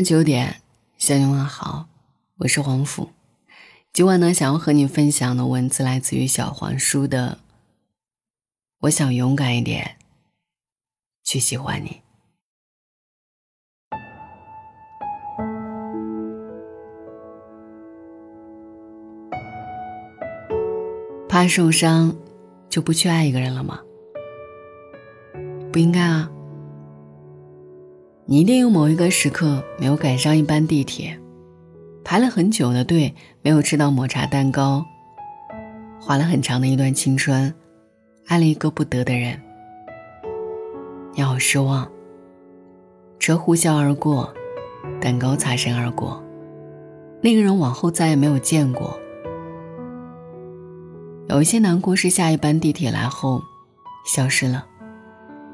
上九点，向你问好，我是黄甫。今晚呢，想要和你分享的文字来自于小黄书的。我想勇敢一点，去喜欢你。怕受伤，就不去爱一个人了吗？不应该啊。你一定有某一个时刻没有赶上一班地铁，排了很久的队，没有吃到抹茶蛋糕，花了很长的一段青春，爱了一个不得的人，你好失望。车呼啸而过，蛋糕擦身而过，那个人往后再也没有见过。有一些难过是下一班地铁来后，消失了，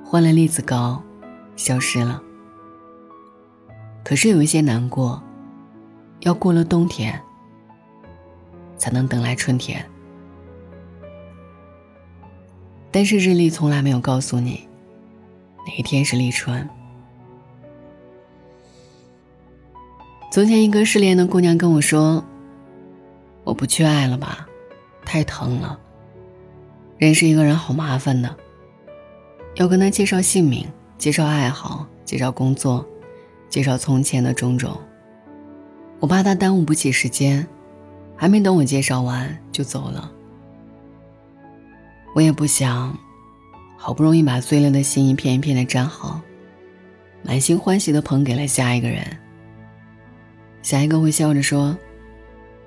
换了栗子糕，消失了。可是有一些难过，要过了冬天，才能等来春天。但是日历从来没有告诉你，哪一天是立春。从前一个失恋的姑娘跟我说：“我不去爱了吧，太疼了。认识一个人好麻烦的，要跟他介绍姓名，介绍爱好，介绍工作。”介绍从前的种种，我怕他耽误不起时间，还没等我介绍完就走了。我也不想，好不容易把碎了的心一片一片的粘好，满心欢喜的捧给了下一个人。下一个会笑着说：“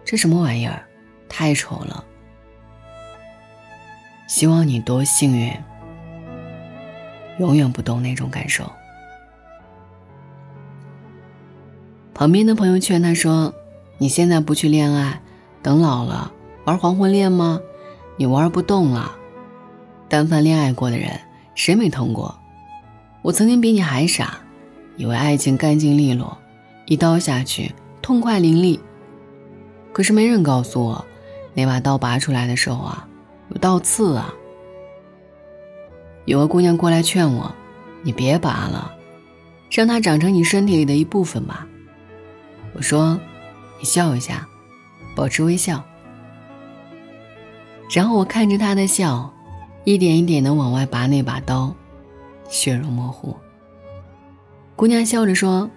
这什么玩意儿，太丑了。”希望你多幸运，永远不懂那种感受。旁边的朋友劝他说：“你现在不去恋爱，等老了玩黄昏恋吗？你玩不动了。但凡恋爱过的人，谁没疼过？我曾经比你还傻，以为爱情干净利落，一刀下去痛快淋漓。可是没人告诉我，那把刀拔出来的时候啊，有倒刺啊。有个姑娘过来劝我：‘你别拔了，让它长成你身体里的一部分吧。’”我说：“你笑一下，保持微笑。”然后我看着他的笑，一点一点的往外拔那把刀，血肉模糊。姑娘笑着说：“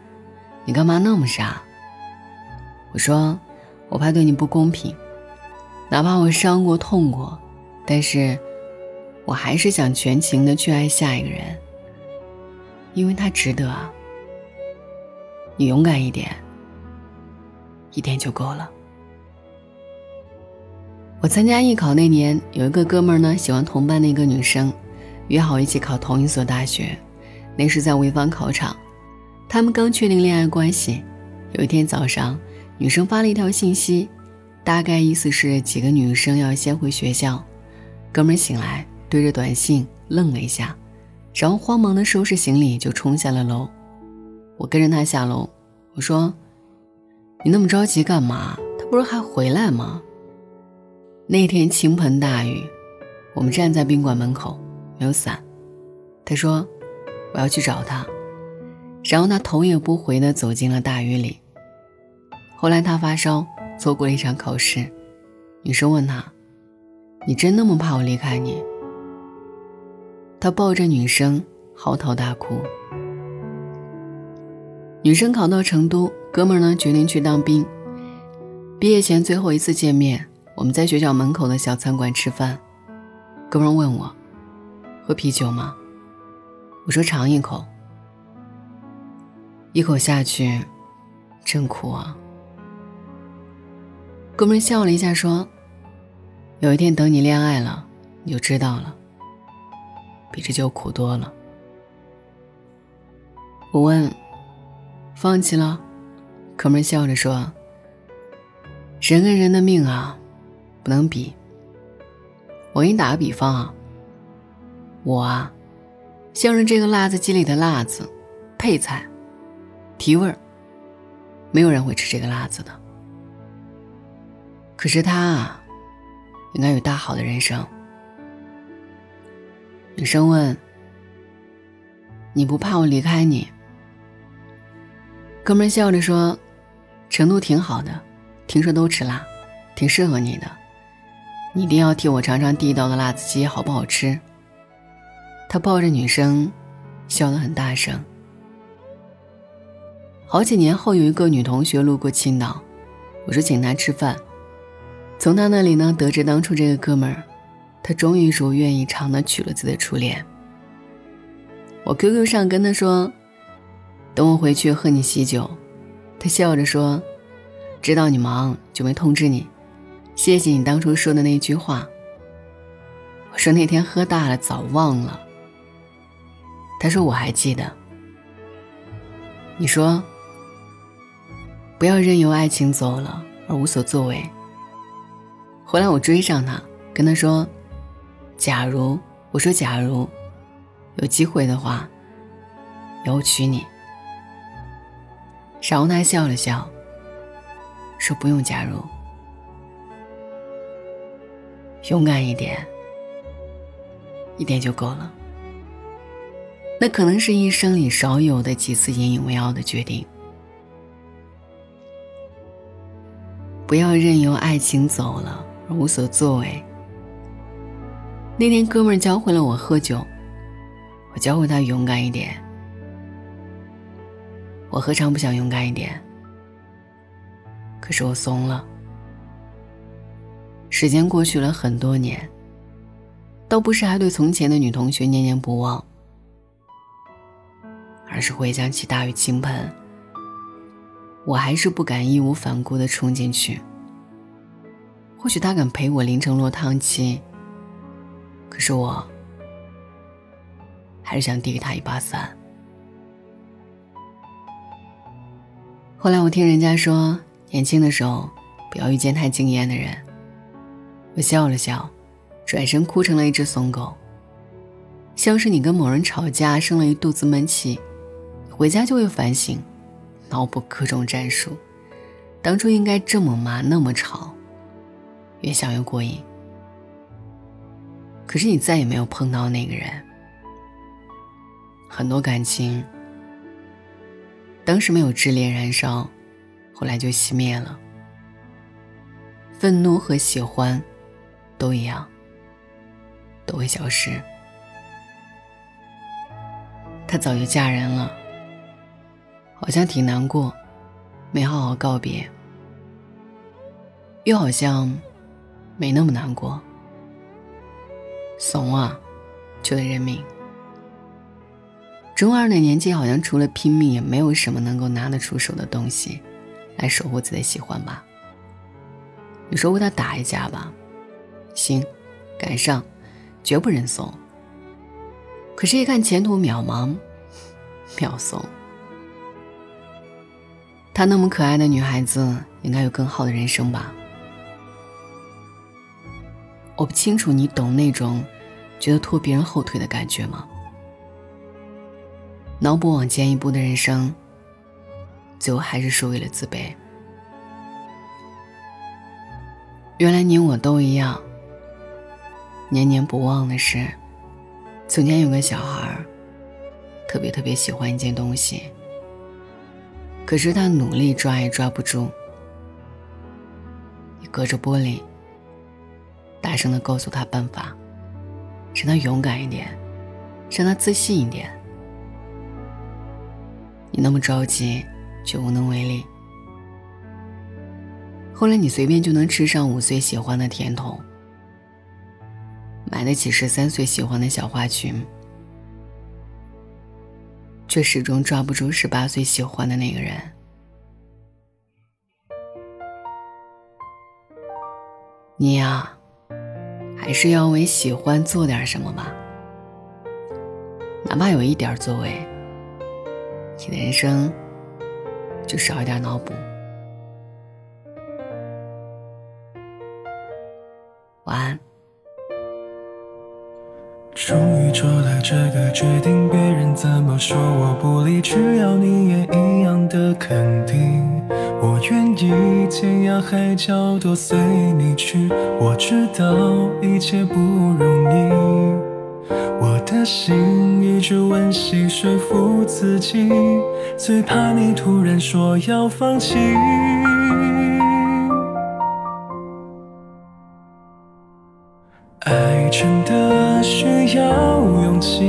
你干嘛那么傻？”我说：“我怕对你不公平，哪怕我伤过、痛过，但是我还是想全情的去爱下一个人，因为他值得啊。你勇敢一点。”一点就够了。我参加艺考那年，有一个哥们儿呢，喜欢同班的一个女生，约好一起考同一所大学。那是在潍坊考场，他们刚确定恋爱关系。有一天早上，女生发了一条信息，大概意思是几个女生要先回学校。哥们儿醒来，对着短信愣了一下，然后慌忙的收拾行李就冲下了楼。我跟着他下楼，我说。你那么着急干嘛？他不是还回来吗？那天倾盆大雨，我们站在宾馆门口，没有伞。他说：“我要去找他。”然后他头也不回地走进了大雨里。后来他发烧，错过了一场考试。女生问他：“你真那么怕我离开你？”他抱着女生嚎啕大哭。女生考到成都。哥们儿呢，决定去当兵。毕业前最后一次见面，我们在学校门口的小餐馆吃饭。哥们儿问我：“喝啤酒吗？”我说：“尝一口。”一口下去，真苦啊。哥们儿笑了一下说：“有一天等你恋爱了，你就知道了，比这酒苦多了。”我问：“放弃了？”哥们笑着说：“人跟人的命啊，不能比。我给你打个比方啊，我啊，像是这个辣子鸡里的辣子，配菜，提味儿。没有人会吃这个辣子的。可是他啊，应该有大好的人生。”女生问：“你不怕我离开你？”哥们笑着说：“成都挺好的，听说都吃辣，挺适合你的。你一定要替我尝尝地道的辣子鸡好不好吃。”他抱着女生，笑得很大声。好几年后，有一个女同学路过青岛，我说请她吃饭。从她那里呢，得知当初这个哥们儿，他终于如愿以偿的娶了自己的初恋。我 QQ 上跟他说：“等我回去喝你喜酒。”他笑着说：“知道你忙就没通知你，谢谢你当初说的那句话。”我说那天喝大了，早忘了。他说我还记得。你说。不要任由爱情走了而无所作为。后来我追上他，跟他说：“假如我说假如有机会的话，要我娶你。”然后他笑了笑，说：“不用加入，勇敢一点，一点就够了。那可能是一生里少有的几次引以为傲的决定。”不要任由爱情走了而无所作为。那天哥们教会了我喝酒，我教会他勇敢一点。我何尝不想勇敢一点？可是我怂了。时间过去了很多年，倒不是还对从前的女同学念念不忘，而是回想起大雨倾盆。我还是不敢义无反顾地冲进去。或许他敢陪我淋成落汤鸡，可是我还是想递给他一把伞。后来我听人家说，年轻的时候不要遇见太惊艳的人。我笑了笑，转身哭成了一只怂狗，像是你跟某人吵架，生了一肚子闷气，回家就会反省。脑补各种战术，当初应该这么骂，那么吵，越想越过瘾。可是你再也没有碰到那个人，很多感情当时没有炽烈燃烧，后来就熄灭了。愤怒和喜欢都一样，都会消失。她早就嫁人了。好像挺难过，没好好告别，又好像没那么难过。怂啊，就得认命。中二的年纪，好像除了拼命，也没有什么能够拿得出手的东西，来守护自己的喜欢吧。你说为他打一架吧，行，赶上，绝不认怂。可是，一看前途渺茫，秒怂。她那么可爱的女孩子，应该有更好的人生吧？我不清楚你懂那种觉得拖别人后腿的感觉吗？脑补往前一步的人生，最后还是输给了自卑。原来你我都一样。念念不忘的是，从前有个小孩，特别特别喜欢一件东西。可是他努力抓也抓不住。你隔着玻璃，大声的告诉他办法，让他勇敢一点，让他自信一点。那么着急，却无能为力。后来你随便就能吃上五岁喜欢的甜筒，买得起十三岁喜欢的小花裙。却始终抓不住十八岁喜欢的那个人。你呀，还是要为喜欢做点什么吧，哪怕有一点作为，你的人生就少一点脑补。晚安。终于做了这个决定，别人怎么说我不理，只要你也一样的肯定。我愿意天涯海角都随你去，我知道一切不容易。我。的心一直温习说服自己，最怕你突然说要放弃。爱真的需要勇气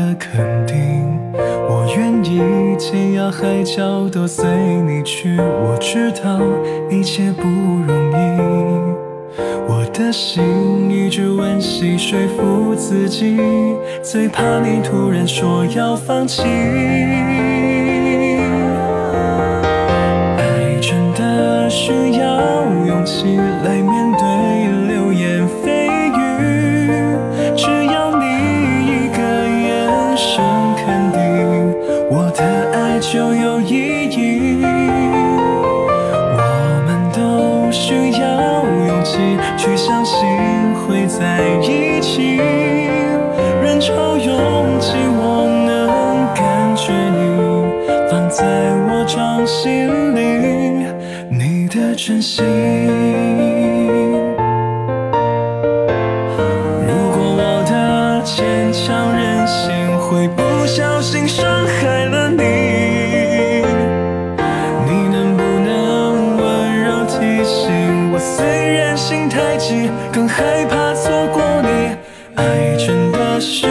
的肯定，我愿意天涯海角都随你去。我知道一切不容易，我的心一直温习说服自己，最怕你突然说要放弃。爱真的需要勇气来面我掌心里，你的真心。如果我的坚强任性会不小心伤害了你，你能不能温柔提醒我？虽然心太急，更害怕错过你。爱真的需